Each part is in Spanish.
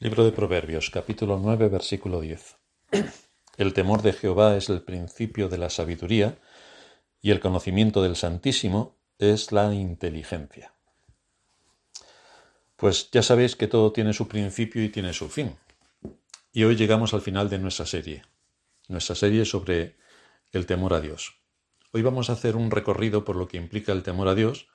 Libro de Proverbios, capítulo 9, versículo 10. El temor de Jehová es el principio de la sabiduría y el conocimiento del Santísimo es la inteligencia. Pues ya sabéis que todo tiene su principio y tiene su fin. Y hoy llegamos al final de nuestra serie, nuestra serie sobre el temor a Dios. Hoy vamos a hacer un recorrido por lo que implica el temor a Dios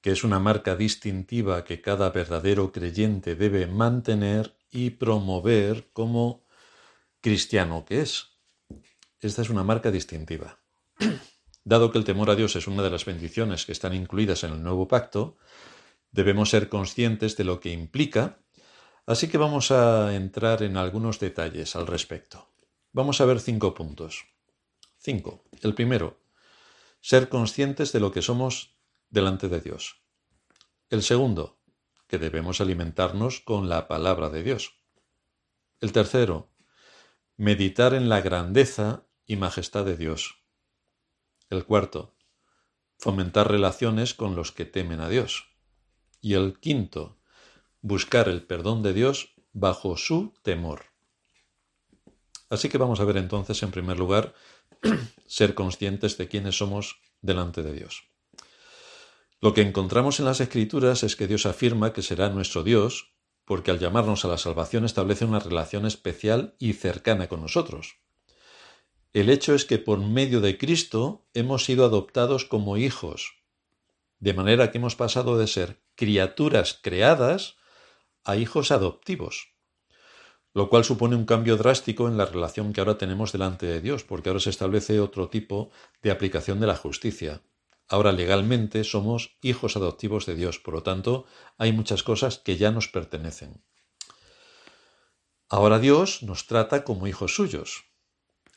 que es una marca distintiva que cada verdadero creyente debe mantener y promover como cristiano que es. Esta es una marca distintiva. Dado que el temor a Dios es una de las bendiciones que están incluidas en el nuevo pacto, debemos ser conscientes de lo que implica, así que vamos a entrar en algunos detalles al respecto. Vamos a ver cinco puntos. Cinco. El primero, ser conscientes de lo que somos delante de Dios. El segundo, que debemos alimentarnos con la palabra de Dios. El tercero, meditar en la grandeza y majestad de Dios. El cuarto, fomentar relaciones con los que temen a Dios. Y el quinto, buscar el perdón de Dios bajo su temor. Así que vamos a ver entonces, en primer lugar, ser conscientes de quiénes somos delante de Dios. Lo que encontramos en las Escrituras es que Dios afirma que será nuestro Dios, porque al llamarnos a la salvación establece una relación especial y cercana con nosotros. El hecho es que por medio de Cristo hemos sido adoptados como hijos, de manera que hemos pasado de ser criaturas creadas a hijos adoptivos, lo cual supone un cambio drástico en la relación que ahora tenemos delante de Dios, porque ahora se establece otro tipo de aplicación de la justicia. Ahora legalmente somos hijos adoptivos de Dios, por lo tanto hay muchas cosas que ya nos pertenecen. Ahora Dios nos trata como hijos suyos,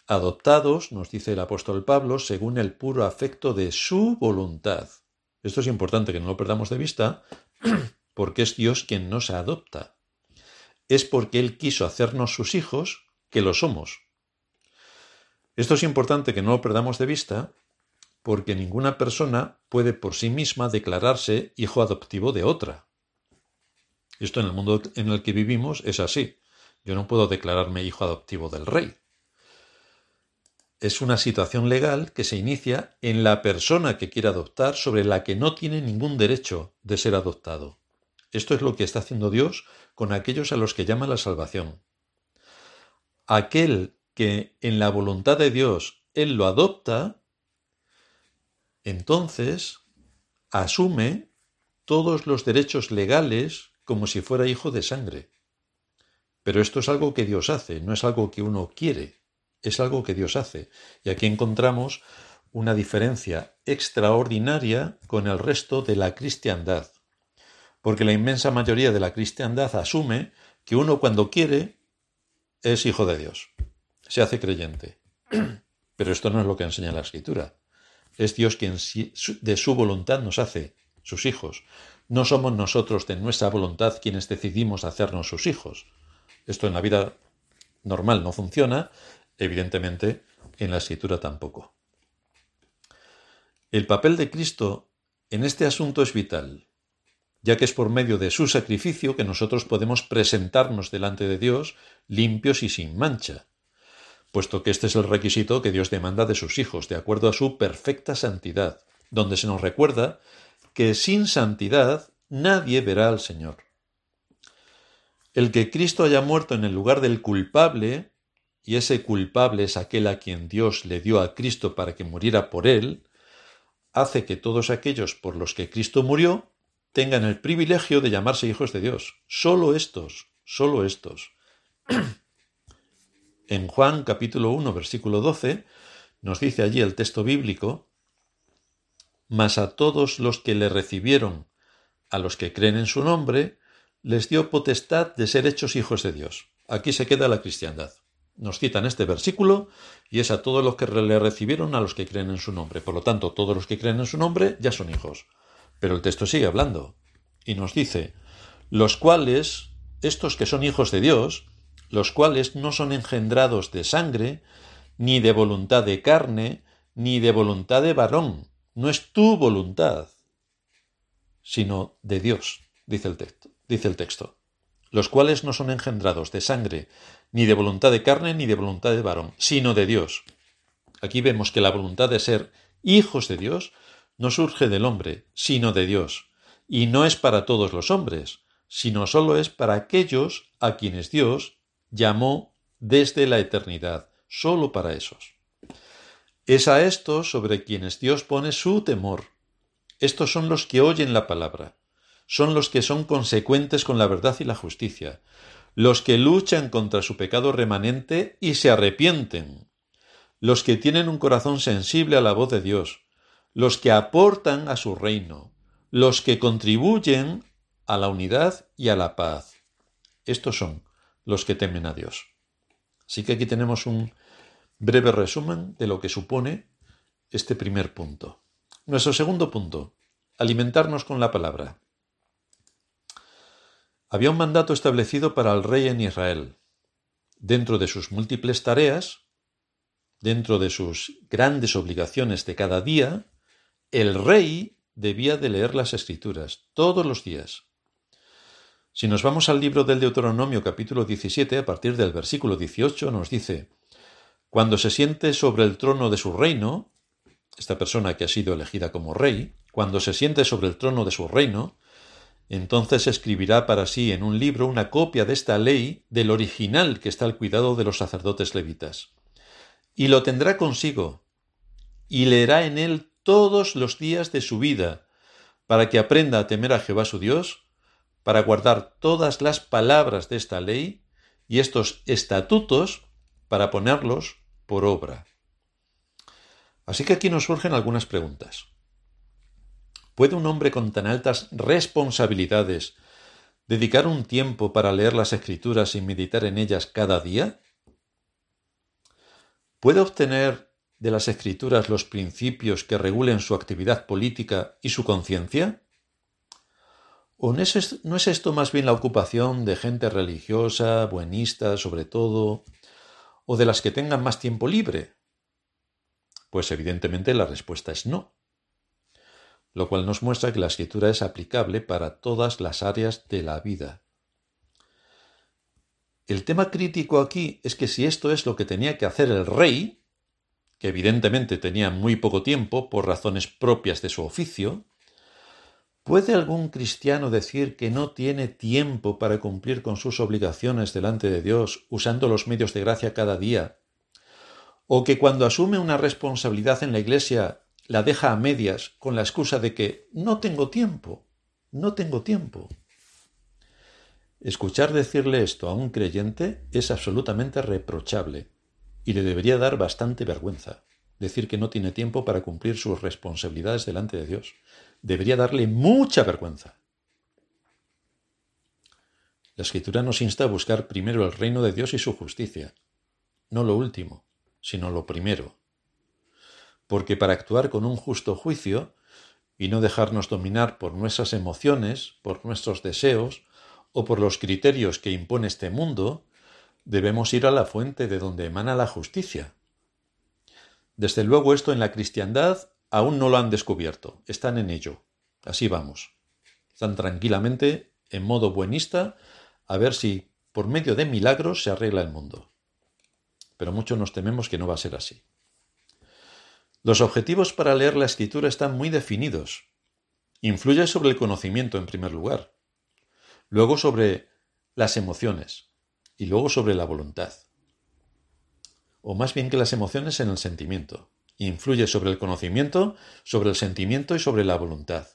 adoptados, nos dice el apóstol Pablo, según el puro afecto de su voluntad. Esto es importante que no lo perdamos de vista, porque es Dios quien nos adopta. Es porque Él quiso hacernos sus hijos que lo somos. Esto es importante que no lo perdamos de vista, porque ninguna persona puede por sí misma declararse hijo adoptivo de otra. Esto en el mundo en el que vivimos es así. Yo no puedo declararme hijo adoptivo del rey. Es una situación legal que se inicia en la persona que quiere adoptar sobre la que no tiene ningún derecho de ser adoptado. Esto es lo que está haciendo Dios con aquellos a los que llama la salvación. Aquel que en la voluntad de Dios Él lo adopta, entonces asume todos los derechos legales como si fuera hijo de sangre. Pero esto es algo que Dios hace, no es algo que uno quiere, es algo que Dios hace. Y aquí encontramos una diferencia extraordinaria con el resto de la cristiandad. Porque la inmensa mayoría de la cristiandad asume que uno cuando quiere es hijo de Dios, se hace creyente. Pero esto no es lo que enseña la escritura. Es Dios quien de su voluntad nos hace sus hijos. No somos nosotros de nuestra voluntad quienes decidimos hacernos sus hijos. Esto en la vida normal no funciona, evidentemente en la escritura tampoco. El papel de Cristo en este asunto es vital, ya que es por medio de su sacrificio que nosotros podemos presentarnos delante de Dios limpios y sin mancha puesto que este es el requisito que Dios demanda de sus hijos, de acuerdo a su perfecta santidad, donde se nos recuerda que sin santidad nadie verá al Señor. El que Cristo haya muerto en el lugar del culpable, y ese culpable es aquel a quien Dios le dio a Cristo para que muriera por él, hace que todos aquellos por los que Cristo murió tengan el privilegio de llamarse hijos de Dios. Solo estos, solo estos. En Juan capítulo 1 versículo 12 nos dice allí el texto bíblico, mas a todos los que le recibieron, a los que creen en su nombre, les dio potestad de ser hechos hijos de Dios. Aquí se queda la cristiandad. Nos citan este versículo y es a todos los que le recibieron, a los que creen en su nombre. Por lo tanto, todos los que creen en su nombre ya son hijos. Pero el texto sigue hablando y nos dice, los cuales, estos que son hijos de Dios, los cuales no son engendrados de sangre, ni de voluntad de carne, ni de voluntad de varón. No es tu voluntad, sino de Dios, dice el texto. Dice el texto. los cuales no son engendrados de sangre, ni de voluntad de carne, ni de voluntad de varón, sino de Dios. Aquí vemos que la voluntad de ser hijos de Dios no surge del hombre, sino de Dios, y no es para todos los hombres, sino solo es para aquellos a quienes Dios llamó desde la eternidad, solo para esos. Es a estos sobre quienes Dios pone su temor. Estos son los que oyen la palabra, son los que son consecuentes con la verdad y la justicia, los que luchan contra su pecado remanente y se arrepienten, los que tienen un corazón sensible a la voz de Dios, los que aportan a su reino, los que contribuyen a la unidad y a la paz. Estos son los que temen a Dios. Así que aquí tenemos un breve resumen de lo que supone este primer punto. Nuestro segundo punto, alimentarnos con la palabra. Había un mandato establecido para el rey en Israel. Dentro de sus múltiples tareas, dentro de sus grandes obligaciones de cada día, el rey debía de leer las escrituras todos los días. Si nos vamos al libro del Deuteronomio capítulo 17, a partir del versículo 18, nos dice, Cuando se siente sobre el trono de su reino, esta persona que ha sido elegida como rey, cuando se siente sobre el trono de su reino, entonces escribirá para sí en un libro una copia de esta ley del original que está al cuidado de los sacerdotes levitas. Y lo tendrá consigo, y leerá en él todos los días de su vida, para que aprenda a temer a Jehová su Dios, para guardar todas las palabras de esta ley y estos estatutos para ponerlos por obra. Así que aquí nos surgen algunas preguntas. ¿Puede un hombre con tan altas responsabilidades dedicar un tiempo para leer las escrituras y meditar en ellas cada día? ¿Puede obtener de las escrituras los principios que regulen su actividad política y su conciencia? ¿O no es, no es esto más bien la ocupación de gente religiosa, buenista sobre todo, o de las que tengan más tiempo libre? Pues evidentemente la respuesta es no lo cual nos muestra que la escritura es aplicable para todas las áreas de la vida. El tema crítico aquí es que si esto es lo que tenía que hacer el rey, que evidentemente tenía muy poco tiempo por razones propias de su oficio, ¿puede algún cristiano decir que no tiene tiempo para cumplir con sus obligaciones delante de Dios usando los medios de gracia cada día? ¿O que cuando asume una responsabilidad en la Iglesia la deja a medias con la excusa de que no tengo tiempo, no tengo tiempo. Escuchar decirle esto a un creyente es absolutamente reprochable y le debería dar bastante vergüenza decir que no tiene tiempo para cumplir sus responsabilidades delante de Dios. Debería darle mucha vergüenza. La escritura nos insta a buscar primero el reino de Dios y su justicia, no lo último, sino lo primero, porque para actuar con un justo juicio y no dejarnos dominar por nuestras emociones, por nuestros deseos o por los criterios que impone este mundo, debemos ir a la fuente de donde emana la justicia. Desde luego esto en la cristiandad aún no lo han descubierto, están en ello. Así vamos. Están tranquilamente, en modo buenista, a ver si por medio de milagros se arregla el mundo. Pero mucho nos tememos que no va a ser así. Los objetivos para leer la escritura están muy definidos. Influye sobre el conocimiento en primer lugar, luego sobre las emociones y luego sobre la voluntad. O más bien que las emociones en el sentimiento. Influye sobre el conocimiento, sobre el sentimiento y sobre la voluntad.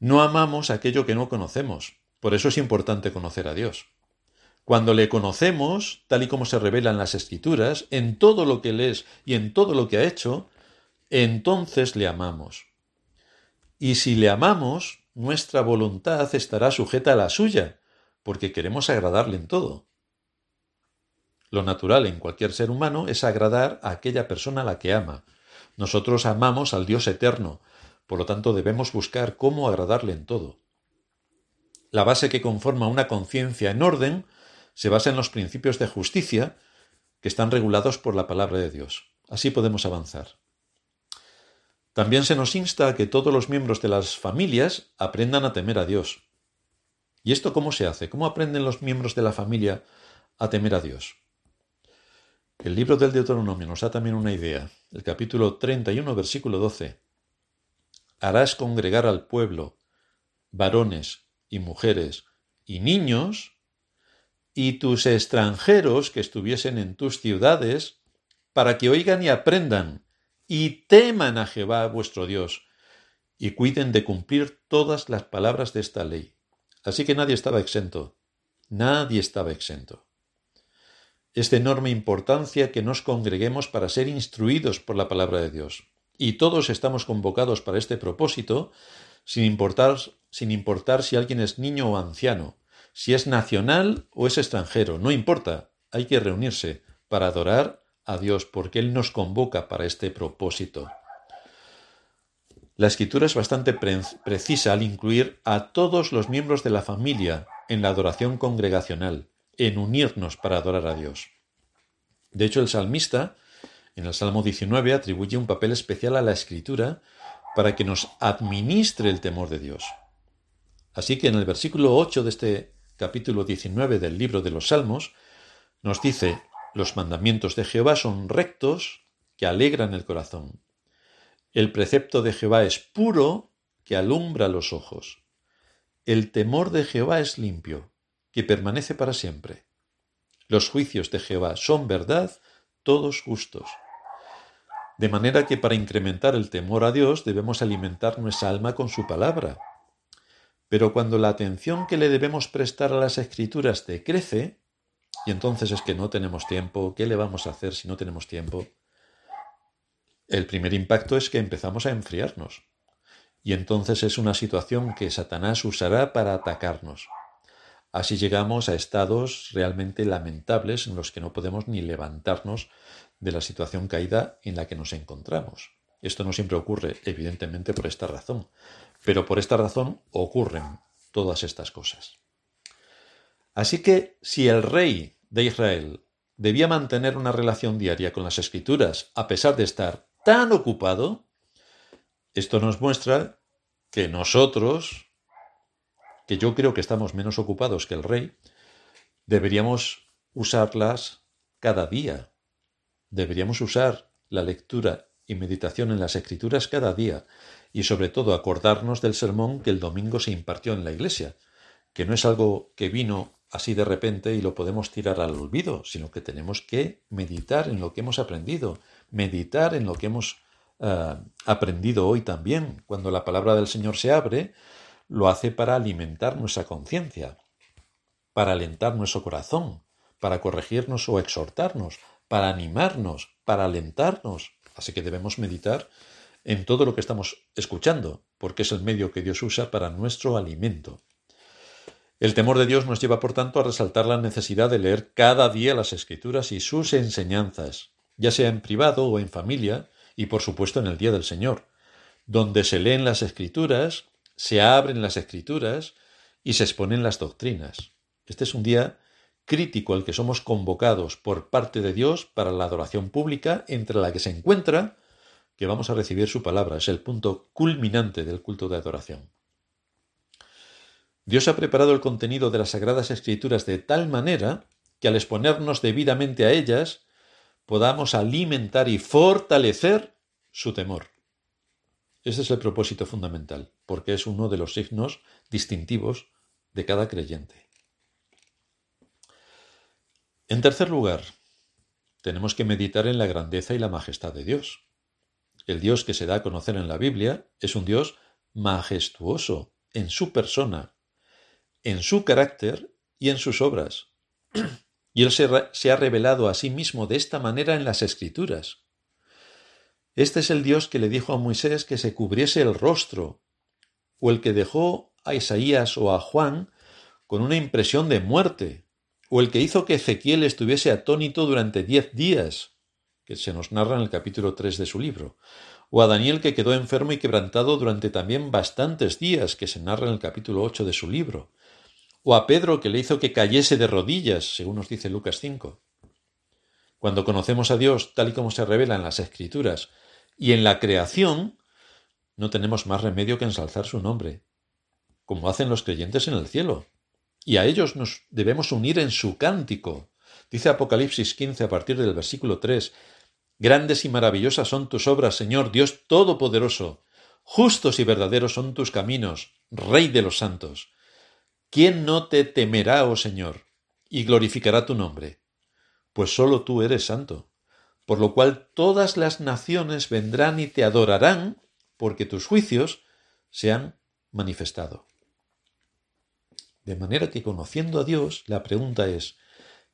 No amamos aquello que no conocemos, por eso es importante conocer a Dios. Cuando le conocemos, tal y como se revela en las escrituras, en todo lo que lees y en todo lo que ha hecho, entonces le amamos. Y si le amamos, nuestra voluntad estará sujeta a la suya, porque queremos agradarle en todo. Lo natural en cualquier ser humano es agradar a aquella persona a la que ama. Nosotros amamos al Dios eterno, por lo tanto debemos buscar cómo agradarle en todo. La base que conforma una conciencia en orden se basa en los principios de justicia que están regulados por la palabra de Dios. Así podemos avanzar. También se nos insta a que todos los miembros de las familias aprendan a temer a Dios. ¿Y esto cómo se hace? ¿Cómo aprenden los miembros de la familia a temer a Dios? El libro del Deuteronomio nos da también una idea. El capítulo 31, versículo 12. Harás congregar al pueblo, varones y mujeres y niños, y tus extranjeros que estuviesen en tus ciudades, para que oigan y aprendan, y teman a Jehová vuestro Dios, y cuiden de cumplir todas las palabras de esta ley. Así que nadie estaba exento, nadie estaba exento. Es de enorme importancia que nos congreguemos para ser instruidos por la palabra de Dios. Y todos estamos convocados para este propósito, sin importar, sin importar si alguien es niño o anciano, si es nacional o es extranjero, no importa, hay que reunirse para adorar a Dios porque Él nos convoca para este propósito. La escritura es bastante precisa al incluir a todos los miembros de la familia en la adoración congregacional, en unirnos para adorar a Dios. De hecho, el salmista, en el Salmo 19, atribuye un papel especial a la escritura para que nos administre el temor de Dios. Así que en el versículo 8 de este capítulo 19 del libro de los Salmos, nos dice, los mandamientos de Jehová son rectos que alegran el corazón. El precepto de Jehová es puro que alumbra los ojos. El temor de Jehová es limpio, que permanece para siempre. Los juicios de Jehová son verdad, todos justos. De manera que para incrementar el temor a Dios debemos alimentar nuestra alma con su palabra, pero cuando la atención que le debemos prestar a las escrituras decrece, y entonces es que no tenemos tiempo, ¿qué le vamos a hacer si no tenemos tiempo? El primer impacto es que empezamos a enfriarnos. Y entonces es una situación que Satanás usará para atacarnos. Así llegamos a estados realmente lamentables en los que no podemos ni levantarnos de la situación caída en la que nos encontramos. Esto no siempre ocurre, evidentemente, por esta razón. Pero por esta razón ocurren todas estas cosas. Así que si el rey de Israel debía mantener una relación diaria con las escrituras a pesar de estar tan ocupado, esto nos muestra que nosotros, que yo creo que estamos menos ocupados que el rey, deberíamos usarlas cada día. Deberíamos usar la lectura y meditación en las escrituras cada día y sobre todo acordarnos del sermón que el domingo se impartió en la iglesia, que no es algo que vino así de repente y lo podemos tirar al olvido, sino que tenemos que meditar en lo que hemos aprendido, meditar en lo que hemos eh, aprendido hoy también. Cuando la palabra del Señor se abre, lo hace para alimentar nuestra conciencia, para alentar nuestro corazón, para corregirnos o exhortarnos, para animarnos, para alentarnos. Así que debemos meditar en todo lo que estamos escuchando, porque es el medio que Dios usa para nuestro alimento. El temor de Dios nos lleva, por tanto, a resaltar la necesidad de leer cada día las escrituras y sus enseñanzas, ya sea en privado o en familia, y por supuesto en el día del Señor, donde se leen las escrituras, se abren las escrituras y se exponen las doctrinas. Este es un día crítico al que somos convocados por parte de Dios para la adoración pública, entre la que se encuentra que vamos a recibir su palabra. Es el punto culminante del culto de adoración. Dios ha preparado el contenido de las Sagradas Escrituras de tal manera que al exponernos debidamente a ellas podamos alimentar y fortalecer su temor. Ese es el propósito fundamental, porque es uno de los signos distintivos de cada creyente. En tercer lugar, tenemos que meditar en la grandeza y la majestad de Dios. El Dios que se da a conocer en la Biblia es un Dios majestuoso en su persona, en su carácter y en sus obras. Y Él se, ha revelado a sí mismo de esta manera en las Escrituras. Este es el Dios que le dijo a Moisés que se cubriese el rostro, o el que dejó a Isaías o a Juan con una impresión de muerte, o el que hizo que Ezequiel estuviese atónito durante diez días, que se nos narra en el capítulo 3 de su libro, o a Daniel que quedó enfermo y quebrantado durante también bastantes días, que se narra en el capítulo 8 de su libro, o a Pedro que le hizo que cayese de rodillas, según nos dice Lucas 5. Cuando conocemos a Dios tal y como se revela en las Escrituras y en la creación, no tenemos más remedio que ensalzar su nombre, como hacen los creyentes en el cielo. y a ellos nos debemos unir en su cántico. Dice Apocalipsis 15 a partir del versículo 3, Grandes y maravillosas son tus obras, Señor Dios Todopoderoso. Justos y verdaderos son tus caminos, Rey de los santos. ¿Quién no te temerá, oh Señor, y glorificará tu nombre? Pues sólo tú eres santo, por lo cual todas las naciones vendrán y te adorarán, porque tus juicios se han manifestado. De manera que conociendo a Dios, la pregunta es,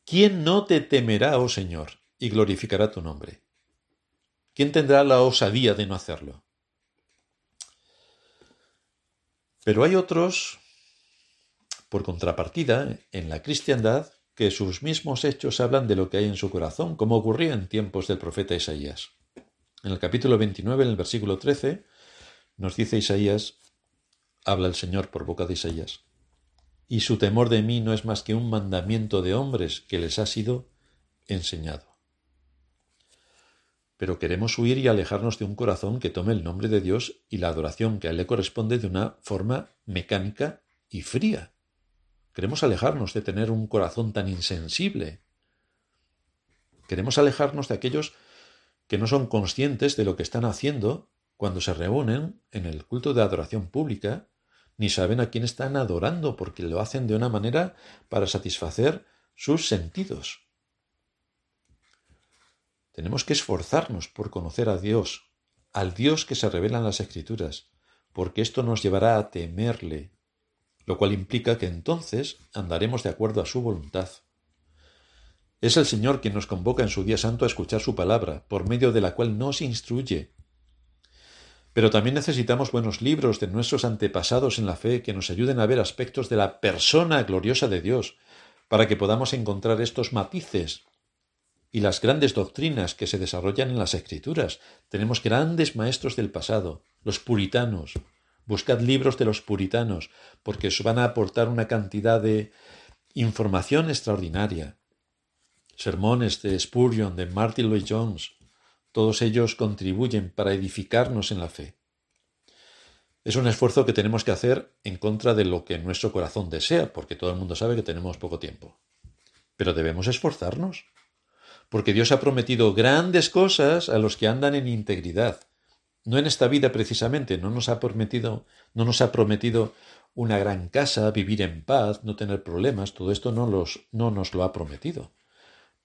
¿quién no te temerá, oh Señor, y glorificará tu nombre? ¿Quién tendrá la osadía de no hacerlo? Pero hay otros, por contrapartida, en la cristiandad, que sus mismos hechos hablan de lo que hay en su corazón, como ocurría en tiempos del profeta Isaías. En el capítulo 29, en el versículo 13, nos dice Isaías, habla el Señor por boca de Isaías, y su temor de mí no es más que un mandamiento de hombres que les ha sido enseñado. Pero queremos huir y alejarnos de un corazón que tome el nombre de Dios y la adoración que a él le corresponde de una forma mecánica y fría. Queremos alejarnos de tener un corazón tan insensible. Queremos alejarnos de aquellos que no son conscientes de lo que están haciendo cuando se reúnen en el culto de adoración pública ni saben a quién están adorando, porque lo hacen de una manera para satisfacer sus sentidos. Tenemos que esforzarnos por conocer a Dios, al Dios que se revela en las Escrituras, porque esto nos llevará a temerle, lo cual implica que entonces andaremos de acuerdo a su voluntad. Es el Señor quien nos convoca en su día santo a escuchar su palabra, por medio de la cual nos instruye, pero también necesitamos buenos libros de nuestros antepasados en la fe que nos ayuden a ver aspectos de la persona gloriosa de Dios, para que podamos encontrar estos matices y las grandes doctrinas que se desarrollan en las Escrituras. Tenemos grandes maestros del pasado, los puritanos. Buscad libros de los puritanos, porque os van a aportar una cantidad de información extraordinaria. Sermones de Spurgeon, de Martin Lloyd Jones, todos ellos contribuyen para edificarnos en la fe. Es un esfuerzo que tenemos que hacer en contra de lo que nuestro corazón desea, porque todo el mundo sabe que tenemos poco tiempo. Pero debemos esforzarnos, porque Dios ha prometido grandes cosas a los que andan en integridad. No en esta vida precisamente, no nos ha prometido, no nos ha prometido una gran casa, vivir en paz, no tener problemas, todo esto no, los, no nos lo ha prometido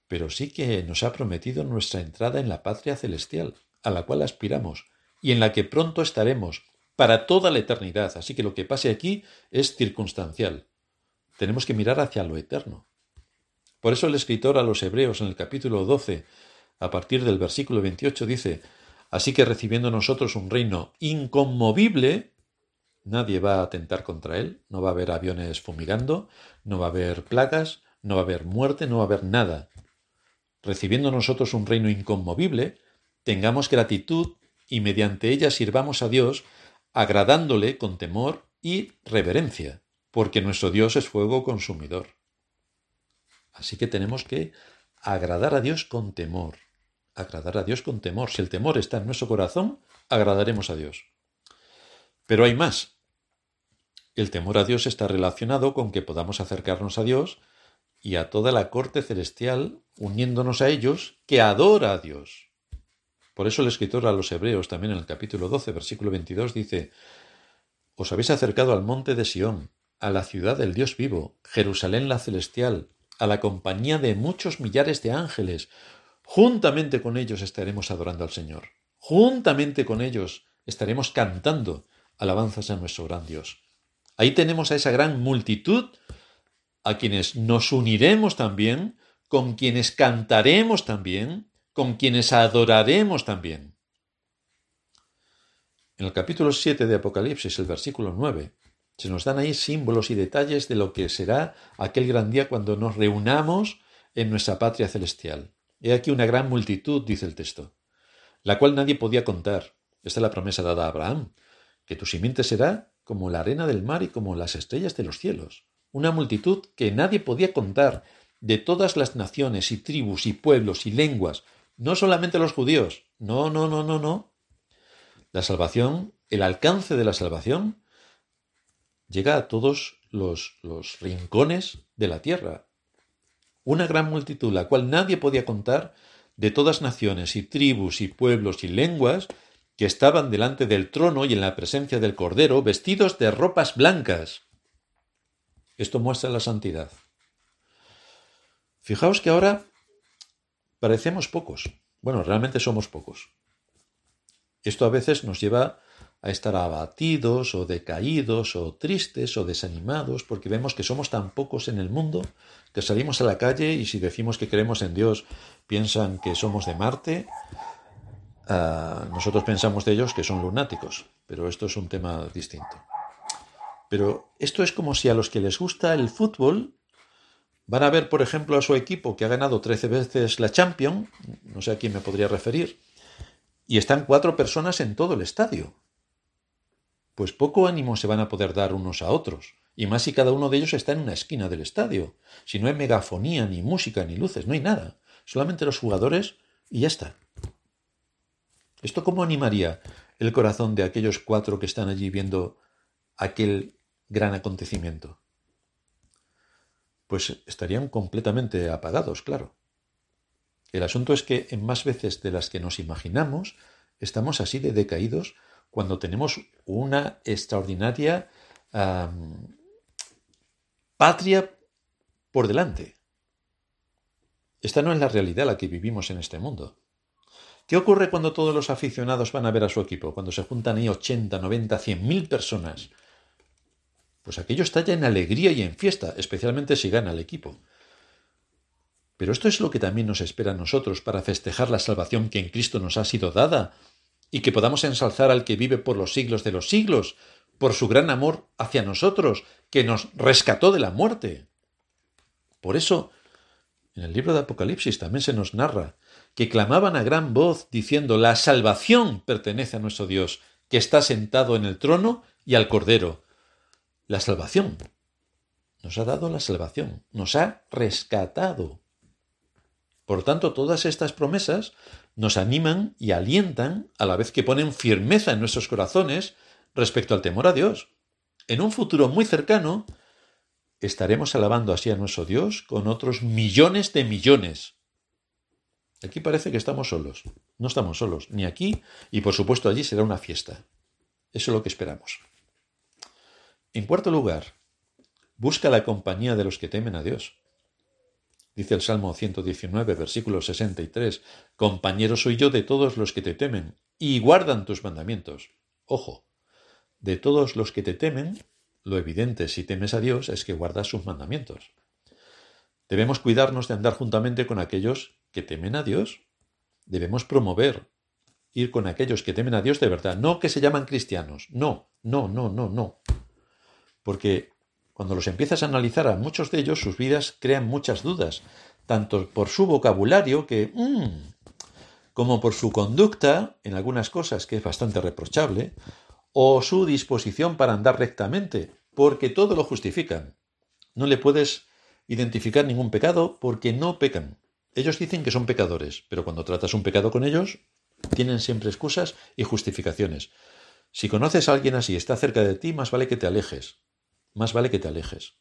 pero sí que nos ha prometido nuestra entrada en la patria celestial, a la cual aspiramos, y en la que pronto estaremos, para toda la eternidad. Así que lo que pase aquí es circunstancial. Tenemos que mirar hacia lo eterno. Por eso el escritor a los Hebreos en el capítulo 12, a partir del versículo 28, dice, Así que recibiendo nosotros un reino inconmovible, nadie va a atentar contra él, no va a haber aviones fumigando, no va a haber plagas, no va a haber muerte, no va a haber nada. Recibiendo nosotros un reino inconmovible, tengamos gratitud y mediante ella sirvamos a Dios, agradándole con temor y reverencia, porque nuestro Dios es fuego consumidor. Así que tenemos que agradar a Dios con temor, agradar a Dios con temor. Si el temor está en nuestro corazón, agradaremos a Dios. Pero hay más. El temor a Dios está relacionado con que podamos acercarnos a Dios y a toda la corte celestial, uniéndonos a ellos, que adora a Dios. Por eso el escritor a los Hebreos, también en el capítulo 12, versículo 22, dice, Os habéis acercado al monte de Sión, a la ciudad del Dios vivo, Jerusalén la celestial, a la compañía de muchos millares de ángeles. Juntamente con ellos estaremos adorando al Señor. Juntamente con ellos estaremos cantando alabanzas a nuestro gran Dios. Ahí tenemos a esa gran multitud a quienes nos uniremos también, con quienes cantaremos también, con quienes adoraremos también. En el capítulo 7 de Apocalipsis, el versículo 9, se nos dan ahí símbolos y detalles de lo que será aquel gran día cuando nos reunamos en nuestra patria celestial. He aquí una gran multitud, dice el texto, la cual nadie podía contar. Esta es la promesa dada a Abraham, que tu simiente será como la arena del mar y como las estrellas de los cielos una multitud que nadie podía contar, de todas las naciones y tribus y pueblos y lenguas, no solamente los judíos, no, no, no, no, no. La salvación, el alcance de la salvación, llega a todos los, los rincones de la tierra. Una gran multitud, la cual nadie podía contar, de todas naciones y tribus y pueblos y lenguas, que estaban delante del trono y en la presencia del Cordero, vestidos de ropas blancas. Esto muestra la santidad. Fijaos que ahora parecemos pocos. Bueno, realmente somos pocos. Esto a veces nos lleva a estar abatidos o decaídos o tristes o desanimados porque vemos que somos tan pocos en el mundo que salimos a la calle y si decimos que creemos en Dios piensan que somos de Marte. Ah, nosotros pensamos de ellos que son lunáticos, pero esto es un tema distinto. Pero esto es como si a los que les gusta el fútbol van a ver, por ejemplo, a su equipo que ha ganado 13 veces la Champions, no sé a quién me podría referir, y están cuatro personas en todo el estadio pues poco ánimo se van a poder dar unos a otros, y más si cada uno de ellos está en una esquina del estadio. Si no hay megafonía, ni música, ni luces, no hay nada. Solamente los jugadores y ya está. ¿Esto cómo animaría el corazón de aquellos cuatro que están allí viendo aquel gran acontecimiento? Pues estarían completamente apagados, claro. El asunto es que en más veces de las que nos imaginamos, estamos así de decaídos cuando tenemos una extraordinaria patria por delante. Esta no es la realidad la que vivimos en este mundo. ¿Qué ocurre cuando todos los aficionados van a ver a su equipo? Cuando se juntan ahí 80, 90, 100 mil personas. Pues aquello está ya en alegría y en fiesta, especialmente si gana el equipo. Pero esto es lo que también nos espera a nosotros para festejar la salvación que en Cristo nos ha sido dada y que podamos ensalzar al que vive por los siglos de los siglos, por su gran amor hacia nosotros, que nos rescató de la muerte. Por eso, en el libro de Apocalipsis también se nos narra que clamaban a gran voz diciendo, la salvación pertenece a nuestro Dios, que está sentado en el trono y al Cordero. La salvación. Nos ha dado la salvación, nos ha rescatado. Por tanto, todas estas promesas nos animan y alientan a la vez que ponen firmeza en nuestros corazones respecto al temor a Dios. En un futuro muy cercano, estaremos alabando así a nuestro Dios con otros millones de millones. Aquí parece que estamos solos. No estamos solos, ni aquí, y por supuesto allí será una fiesta. Eso es lo que esperamos. En cuarto lugar, busca la compañía de los que temen a Dios. Dice el Salmo 119, versículo 63, Compañero soy yo de todos los que te temen y guardan tus mandamientos. Ojo, de todos los que te temen, lo evidente si temes a Dios es que guardas sus mandamientos. Debemos cuidarnos de andar juntamente con aquellos que temen a Dios. Debemos promover ir con aquellos que temen a Dios de verdad, no que se llaman cristianos. No, no, no, no, no. Porque cuando los empiezas a analizar a muchos de ellos, sus vidas crean muchas dudas, tanto por su vocabulario que... Mm, como por su conducta, en algunas cosas que es bastante reprochable, o su disposición para andar rectamente, porque todo lo justifican. No le puedes identificar ningún pecado porque no pecan. Ellos dicen que son pecadores, pero cuando tratas un pecado con ellos, tienen siempre excusas y justificaciones. Si conoces a alguien así, está cerca de ti, más vale que te alejes más vale que te alejes.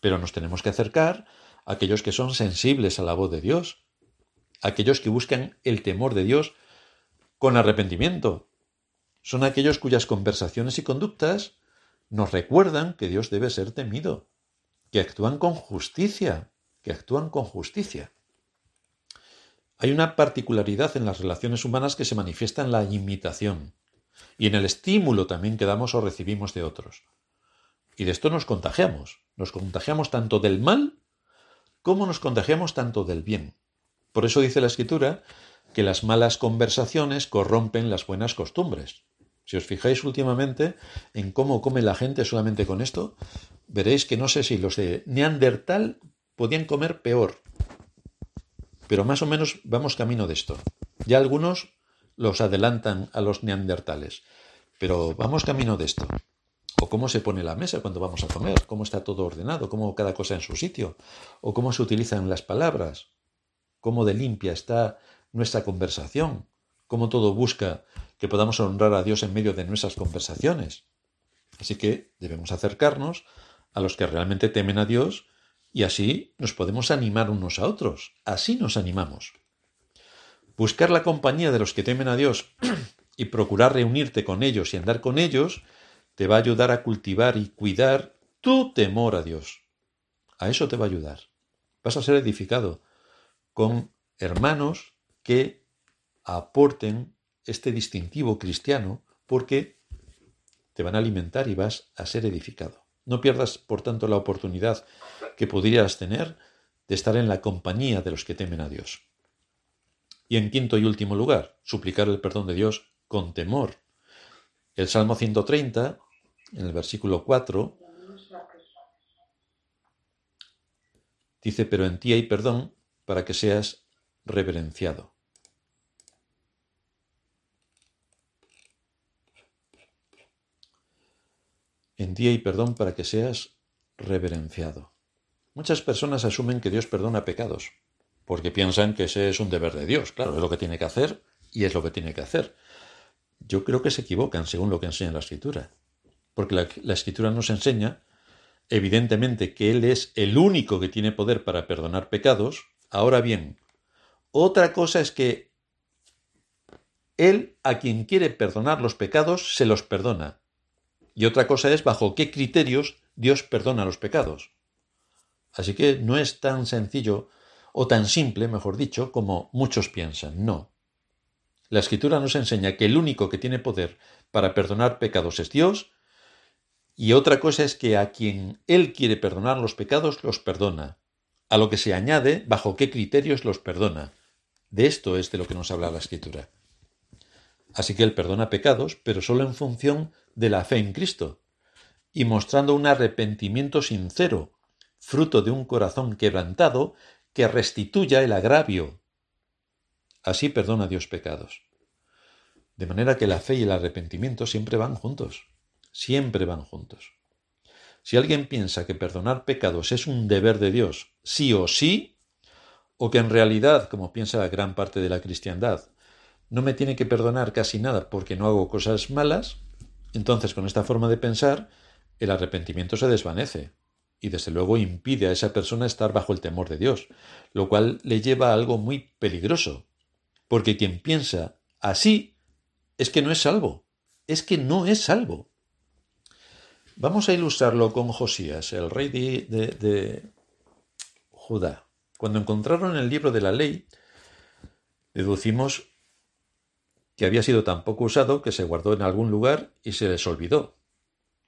Pero nos tenemos que acercar a aquellos que son sensibles a la voz de Dios, aquellos que buscan el temor de Dios con arrepentimiento. Son aquellos cuyas conversaciones y conductas nos recuerdan que Dios debe ser temido, que actúan con justicia, que actúan con justicia. Hay una particularidad en las relaciones humanas que se manifiesta en la imitación y en el estímulo también que damos o recibimos de otros. Y de esto nos contagiamos. Nos contagiamos tanto del mal como nos contagiamos tanto del bien. Por eso dice la escritura que las malas conversaciones corrompen las buenas costumbres. Si os fijáis últimamente en cómo come la gente solamente con esto, veréis que no sé si los de Neandertal podían comer peor. Pero más o menos vamos camino de esto. Ya algunos los adelantan a los neandertales. Pero vamos camino de esto o cómo se pone la mesa cuando vamos a comer, cómo está todo ordenado, cómo cada cosa en su sitio, o cómo se utilizan las palabras, cómo de limpia está nuestra conversación, cómo todo busca que podamos honrar a Dios en medio de nuestras conversaciones. Así que debemos acercarnos a los que realmente temen a Dios y así nos podemos animar unos a otros. Así nos animamos. Buscar la compañía de los que temen a Dios y procurar reunirte con ellos y andar con ellos te va a ayudar a cultivar y cuidar tu temor a Dios. A eso te va a ayudar. Vas a ser edificado con hermanos que aporten este distintivo cristiano porque te van a alimentar y vas a ser edificado. No pierdas, por tanto, la oportunidad que podrías tener de estar en la compañía de los que temen a Dios. Y en quinto y último lugar, suplicar el perdón de Dios con temor. El Salmo 130, en el versículo 4, dice, pero en ti hay perdón para que seas reverenciado. En ti hay perdón para que seas reverenciado. Muchas personas asumen que Dios perdona pecados, porque piensan que ese es un deber de Dios. Claro, es lo que tiene que hacer y es lo que tiene que hacer. Yo creo que se equivocan según lo que enseña la Escritura, porque la, la Escritura nos enseña, evidentemente, que Él es el único que tiene poder para perdonar pecados. Ahora bien, otra cosa es que Él, a quien quiere perdonar los pecados, se los perdona. Y otra cosa es bajo qué criterios Dios perdona los pecados. Así que no es tan sencillo o tan simple, mejor dicho, como muchos piensan. No. La escritura nos enseña que el único que tiene poder para perdonar pecados es Dios, y otra cosa es que a quien Él quiere perdonar los pecados los perdona, a lo que se añade bajo qué criterios los perdona. De esto es de lo que nos habla la escritura. Así que Él perdona pecados, pero solo en función de la fe en Cristo, y mostrando un arrepentimiento sincero, fruto de un corazón quebrantado que restituya el agravio. Así perdona Dios pecados. De manera que la fe y el arrepentimiento siempre van juntos, siempre van juntos. Si alguien piensa que perdonar pecados es un deber de Dios, sí o sí, o que en realidad, como piensa gran parte de la cristiandad, no me tiene que perdonar casi nada porque no hago cosas malas, entonces con esta forma de pensar, el arrepentimiento se desvanece y desde luego impide a esa persona estar bajo el temor de Dios, lo cual le lleva a algo muy peligroso, porque quien piensa así es que no es salvo, es que no es salvo. Vamos a ilustrarlo con Josías, el rey de, Judá. Cuando encontraron el libro de la ley, deducimos que había sido tan poco usado que se guardó en algún lugar y se les olvidó.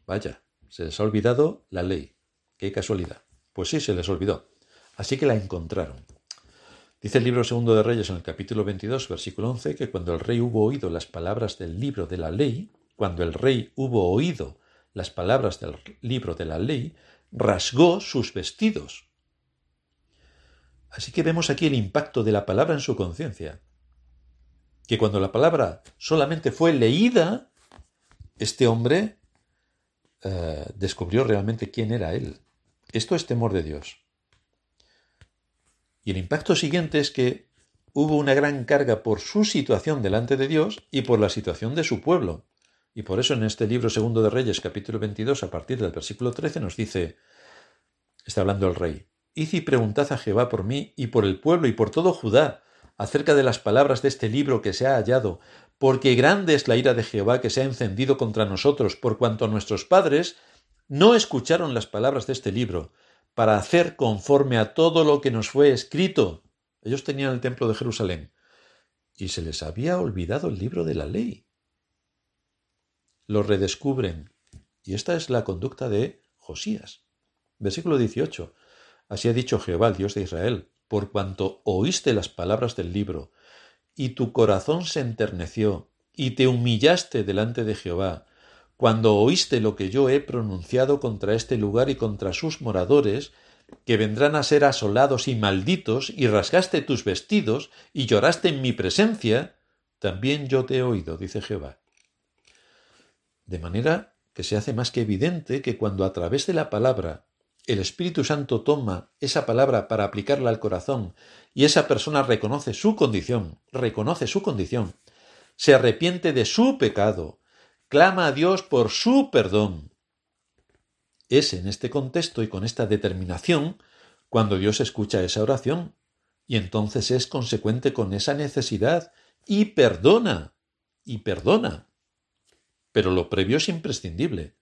Vaya, se les ha olvidado la ley. Qué casualidad. Pues sí, se les olvidó. Así que la encontraron. Dice el libro segundo de Reyes en el capítulo 22, versículo 11, que cuando el rey hubo oído las palabras del libro de la ley, cuando el rey hubo oído las palabras del libro de la ley, rasgó sus vestidos. Así que vemos aquí el impacto de la palabra en su conciencia. Que cuando la palabra solamente fue leída, este hombre eh, descubrió realmente quién era él. Esto es temor de Dios. Y el impacto siguiente es que hubo una gran carga por su situación delante de Dios y por la situación de su pueblo. Y por eso en este libro segundo de Reyes, capítulo 22, a partir del versículo 13, nos dice, está hablando el rey, Id y preguntad a Jehová por mí y por el pueblo y por todo Judá acerca de las palabras de este libro que se ha hallado, porque grande es la ira de Jehová que se ha encendido contra nosotros, por cuanto nuestros padres no escucharon las palabras de este libro, para hacer conforme a todo lo que nos fue escrito. Ellos tenían el templo de Jerusalén, y se les había olvidado el libro de la ley. Lo redescubren, y esta es la conducta de Josías. Versículo 18. Así ha dicho Jehová, Dios de Israel, por cuanto oíste las palabras del libro, y tu corazón se enterneció, y te humillaste delante de Jehová, cuando oíste lo que yo he pronunciado contra este lugar y contra sus moradores, que vendrán a ser asolados y malditos, y rasgaste tus vestidos, y lloraste en mi presencia, también yo te he oído, dice Jehová. De manera que se hace más que evidente que cuando a través de la palabra el Espíritu Santo toma esa palabra para aplicarla al corazón y esa persona reconoce su condición, reconoce su condición, se arrepiente de su pecado, clama a Dios por su perdón Es en este contexto y con esta determinación cuando Dios escucha esa oración y entonces es consecuente con esa necesidad y perdona, y perdona. Pero lo previo es imprescindible,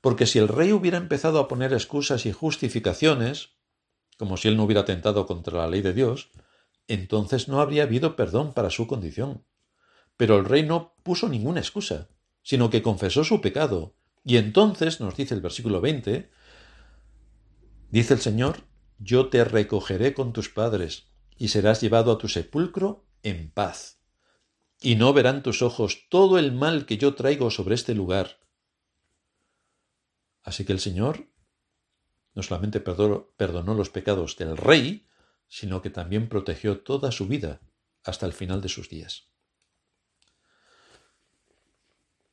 porque si el rey hubiera empezado a poner excusas y justificaciones, como si él no hubiera atentado contra la ley de Dios, entonces no habría habido perdón para su condición. Pero el rey no puso ninguna excusa, sino que confesó su pecado, y entonces, nos dice el versículo 20, dice el Señor, yo te recogeré con tus padres, y serás llevado a tu sepulcro en paz. Y no verán tus ojos todo el mal que yo traigo sobre este lugar. Así que el Señor no solamente perdonó los pecados del rey, sino que también protegió toda su vida hasta el final de sus días.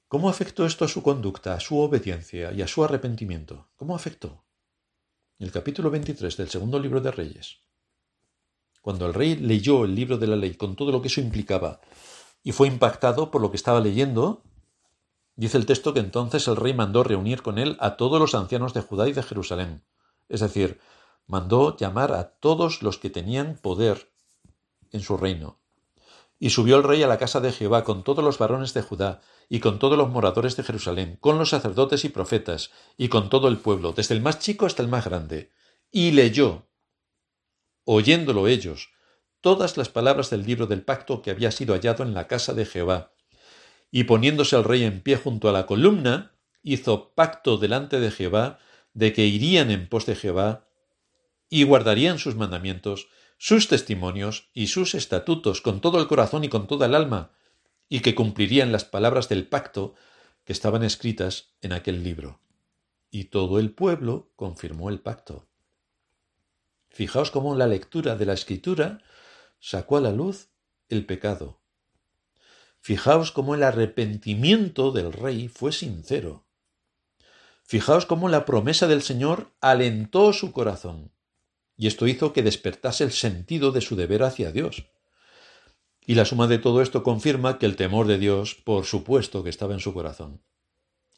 ¿Cómo afectó esto a su conducta, a su obediencia y a su arrepentimiento? ¿Cómo afectó? el capítulo 23 del segundo libro de Reyes, cuando el rey leyó el libro de la ley con todo lo que eso implicaba y fue impactado por lo que estaba leyendo, dice el texto que entonces el rey mandó reunir con él a todos los ancianos de Judá y de Jerusalén, es decir, mandó llamar a todos los que tenían poder en su reino. Y subió el rey a la casa de Jehová con todos los varones de Judá y con todos los moradores de Jerusalén, con los sacerdotes y profetas, y con todo el pueblo, desde el más chico hasta el más grande, y leyó, oyéndolo ellos, todas las palabras del libro del pacto que había sido hallado en la casa de Jehová. Y poniéndose el rey en pie junto a la columna, hizo pacto delante de Jehová de que irían en pos de Jehová y guardarían sus mandamientos, sus testimonios y sus estatutos con todo el corazón y con toda el alma, y que cumplirían las palabras del pacto que estaban escritas en aquel libro. Y todo el pueblo confirmó el pacto. Fijaos cómo la lectura de la escritura sacó a la luz el pecado. Fijaos cómo el arrepentimiento del rey fue sincero. Fijaos cómo la promesa del Señor alentó su corazón, y esto hizo que despertase el sentido de su deber hacia Dios. Y la suma de todo esto confirma que el temor de Dios, por supuesto, que estaba en su corazón.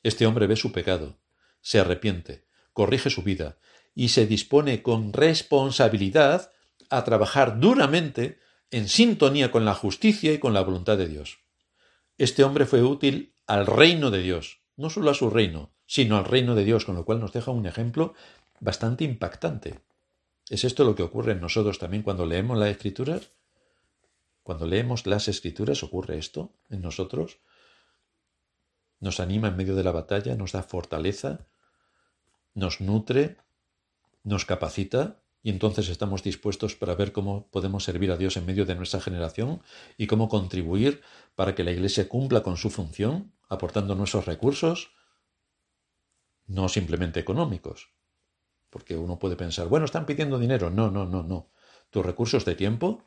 Este hombre ve su pecado, se arrepiente, corrige su vida y se dispone con responsabilidad a trabajar duramente en sintonía con la justicia y con la voluntad de Dios. Este hombre fue útil al reino de Dios, no solo a su reino, sino al reino de Dios, con lo cual nos deja un ejemplo bastante impactante. ¿Es esto lo que ocurre en nosotros también cuando leemos las escrituras? Cuando leemos las escrituras ocurre esto en nosotros. Nos anima en medio de la batalla, nos da fortaleza, nos nutre, nos capacita y entonces estamos dispuestos para ver cómo podemos servir a Dios en medio de nuestra generación y cómo contribuir para que la Iglesia cumpla con su función, aportando nuestros recursos, no simplemente económicos. Porque uno puede pensar, bueno, están pidiendo dinero. No, no, no, no. Tus recursos de tiempo,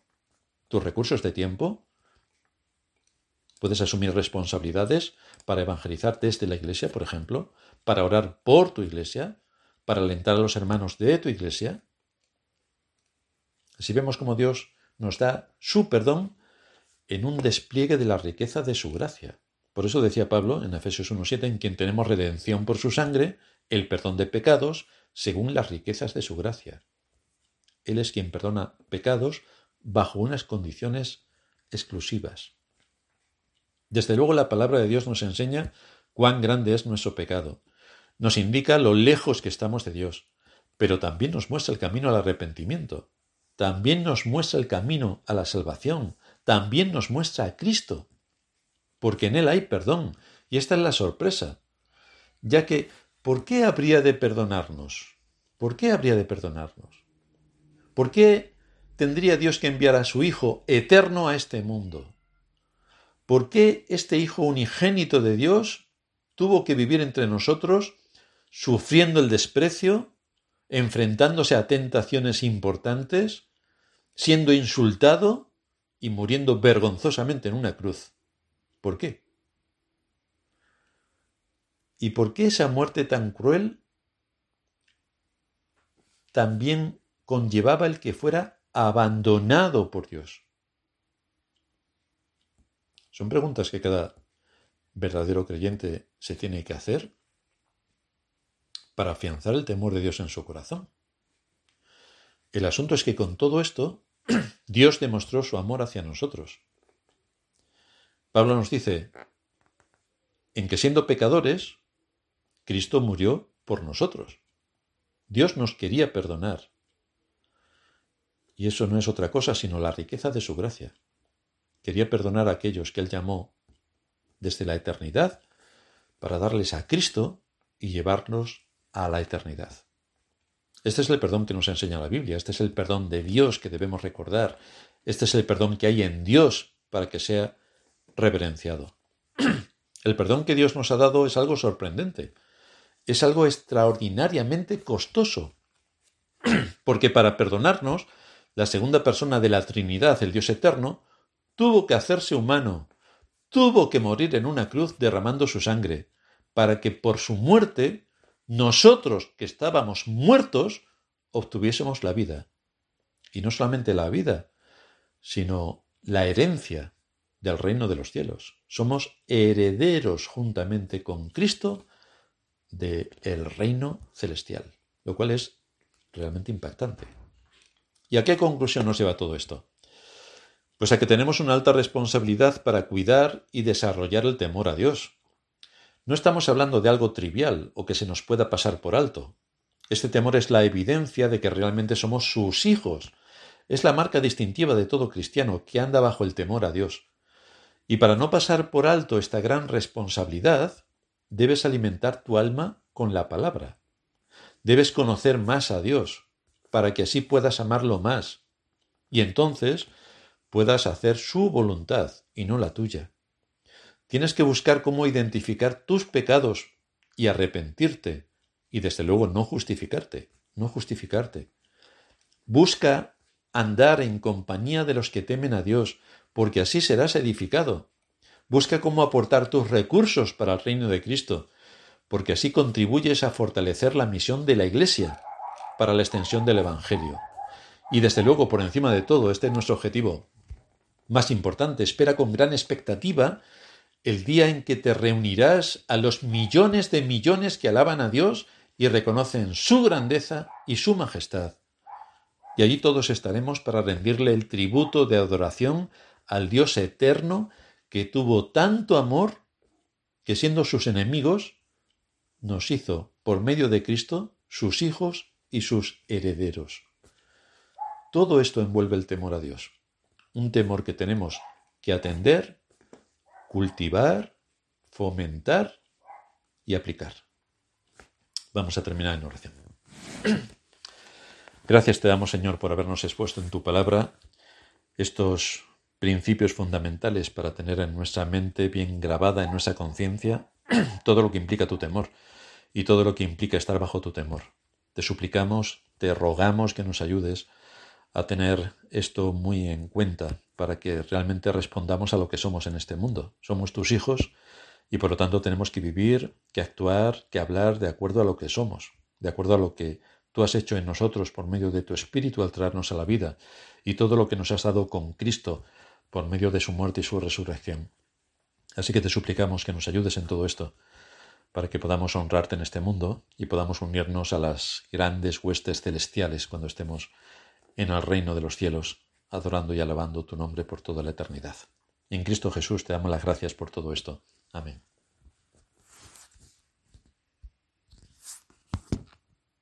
tus recursos de tiempo. Puedes asumir responsabilidades para evangelizar desde la iglesia, por ejemplo, para orar por tu iglesia, para alentar a los hermanos de tu iglesia. Así vemos como Dios nos da su perdón en un despliegue de la riqueza de su gracia. Por eso decía Pablo en Efesios 1.7, en quien tenemos redención por su sangre, el perdón de pecados, según las riquezas de su gracia. Él es quien perdona pecados bajo unas condiciones exclusivas. Desde luego la palabra de Dios nos enseña cuán grande es nuestro pecado, nos indica lo lejos que estamos de Dios, pero también nos muestra el camino al arrepentimiento, también nos muestra el camino a la salvación, también nos muestra a Cristo, porque en Él hay perdón, y esta es la sorpresa, ya que ¿por qué habría de perdonarnos? ¿Por qué habría de perdonarnos? ¿Por qué tendría Dios que enviar a su Hijo eterno a este mundo? ¿Por qué este Hijo unigénito de Dios tuvo que vivir entre nosotros, sufriendo el desprecio, enfrentándose a tentaciones importantes, siendo insultado y muriendo vergonzosamente en una cruz? ¿Por qué? ¿Y por qué esa muerte tan cruel también conllevaba el que fuera abandonado por Dios? Son preguntas que cada verdadero creyente se tiene que hacer. Para afianzar el temor de Dios en su corazón. El asunto es que con todo esto, Dios demostró su amor hacia nosotros. Pablo nos dice, en que siendo pecadores, Cristo murió por nosotros. Dios nos quería perdonar. Y eso no es otra cosa sino la riqueza de su gracia. Quería perdonar a aquellos que Él llamó desde la eternidad para darles a Cristo y llevarnos a la eternidad. Este es el perdón que nos enseña la Biblia, este es el perdón de Dios que debemos recordar, este es el perdón que hay en Dios para que sea reverenciado. El perdón que Dios nos ha dado es algo sorprendente, es algo extraordinariamente costoso, porque para perdonarnos, la segunda persona de la Trinidad, el Dios eterno, tuvo que hacerse humano, tuvo que morir en una cruz derramando su sangre, para que por su muerte nosotros que estábamos muertos obtuviésemos la vida. Y no solamente la vida, sino la herencia del reino de los cielos. Somos herederos juntamente con Cristo del reino celestial, lo cual es realmente impactante. ¿Y a qué conclusión nos lleva todo esto? Pues a que tenemos una alta responsabilidad para cuidar y desarrollar el temor a Dios, no estamos hablando de algo trivial o que se nos pueda pasar por alto. Este temor es la evidencia de que realmente somos sus hijos. Es la marca distintiva de todo cristiano que anda bajo el temor a Dios. Y para no pasar por alto esta gran responsabilidad, debes alimentar tu alma con la palabra. Debes conocer más a Dios, para que así puedas amarlo más. Y entonces puedas hacer su voluntad y no la tuya. Tienes que buscar cómo identificar tus pecados y arrepentirte y desde luego no justificarte, no justificarte. Busca andar en compañía de los que temen a Dios, porque así serás edificado. Busca cómo aportar tus recursos para el reino de Cristo, porque así contribuyes a fortalecer la misión de la Iglesia para la extensión del Evangelio. Y desde luego, por encima de todo, este es nuestro objetivo más importante. Espera con gran expectativa el día en que te reunirás a los millones de millones que alaban a Dios y reconocen su grandeza y su majestad. Y allí todos estaremos para rendirle el tributo de adoración al Dios eterno que tuvo tanto amor que siendo sus enemigos, nos hizo, por medio de Cristo, sus hijos y sus herederos. Todo esto envuelve el temor a Dios, un temor que tenemos que atender cultivar, fomentar y aplicar. Vamos a terminar en oración. Gracias te damos, Señor, por habernos expuesto en tu palabra estos principios fundamentales para tener en nuestra mente bien grabada en nuestra conciencia todo lo que implica tu temor y todo lo que implica estar bajo tu temor. Te suplicamos, te rogamos que nos ayudes a tener esto muy en cuenta para que realmente respondamos a lo que somos en este mundo. Somos tus hijos y por lo tanto tenemos que vivir, que actuar, que hablar de acuerdo a lo que somos, de acuerdo a lo que tú has hecho en nosotros por medio de tu Espíritu al traernos a la vida y todo lo que nos has dado con Cristo por medio de su muerte y su resurrección. Así que te suplicamos que nos ayudes en todo esto para que podamos honrarte en este mundo y podamos unirnos a las grandes huestes celestiales cuando estemos en el reino de los cielos, adorando y alabando tu nombre por toda la eternidad. En Cristo Jesús te damos las gracias por todo esto. Amén.